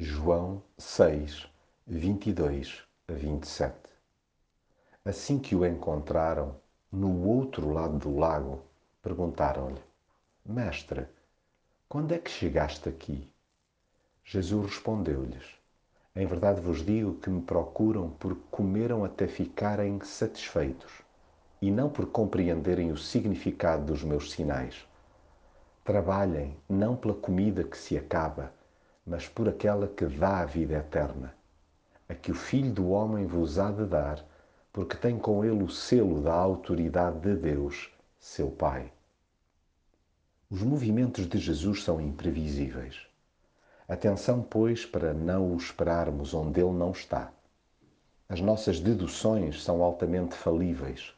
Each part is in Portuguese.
João 6, 22 a 27 Assim que o encontraram, no outro lado do lago, perguntaram-lhe: Mestre, quando é que chegaste aqui? Jesus respondeu-lhes: Em verdade vos digo que me procuram porque comeram até ficarem satisfeitos e não por compreenderem o significado dos meus sinais. Trabalhem não pela comida que se acaba, mas por aquela que dá a vida eterna, a que o Filho do Homem vos há de dar, porque tem com ele o selo da autoridade de Deus, seu Pai. Os movimentos de Jesus são imprevisíveis. Atenção, pois, para não o esperarmos onde ele não está. As nossas deduções são altamente falíveis.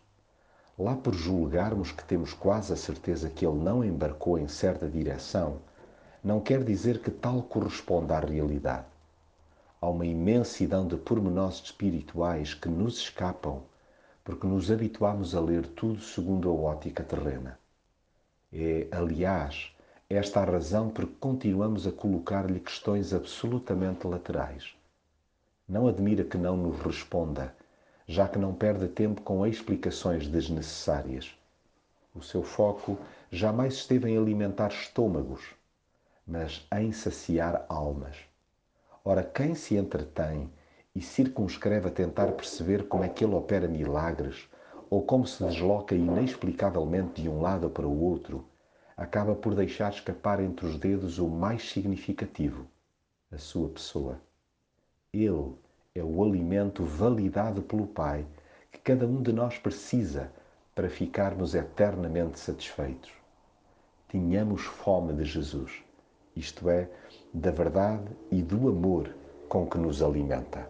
Lá por julgarmos que temos quase a certeza que ele não embarcou em certa direção, não quer dizer que tal corresponda à realidade. Há uma imensidão de pormenores espirituais que nos escapam porque nos habituamos a ler tudo segundo a ótica terrena. É, aliás, esta a razão por que continuamos a colocar-lhe questões absolutamente laterais. Não admira que não nos responda já que não perde tempo com explicações desnecessárias. O seu foco jamais esteve em alimentar estômagos, mas em saciar almas. Ora, quem se entretém e circunscreve a tentar perceber como é que ele opera milagres ou como se desloca inexplicavelmente de um lado para o outro, acaba por deixar escapar entre os dedos o mais significativo, a sua pessoa. Ele é o alimento validado pelo Pai que cada um de nós precisa para ficarmos eternamente satisfeitos. Tenhamos fome de Jesus, isto é, da verdade e do amor com que nos alimenta.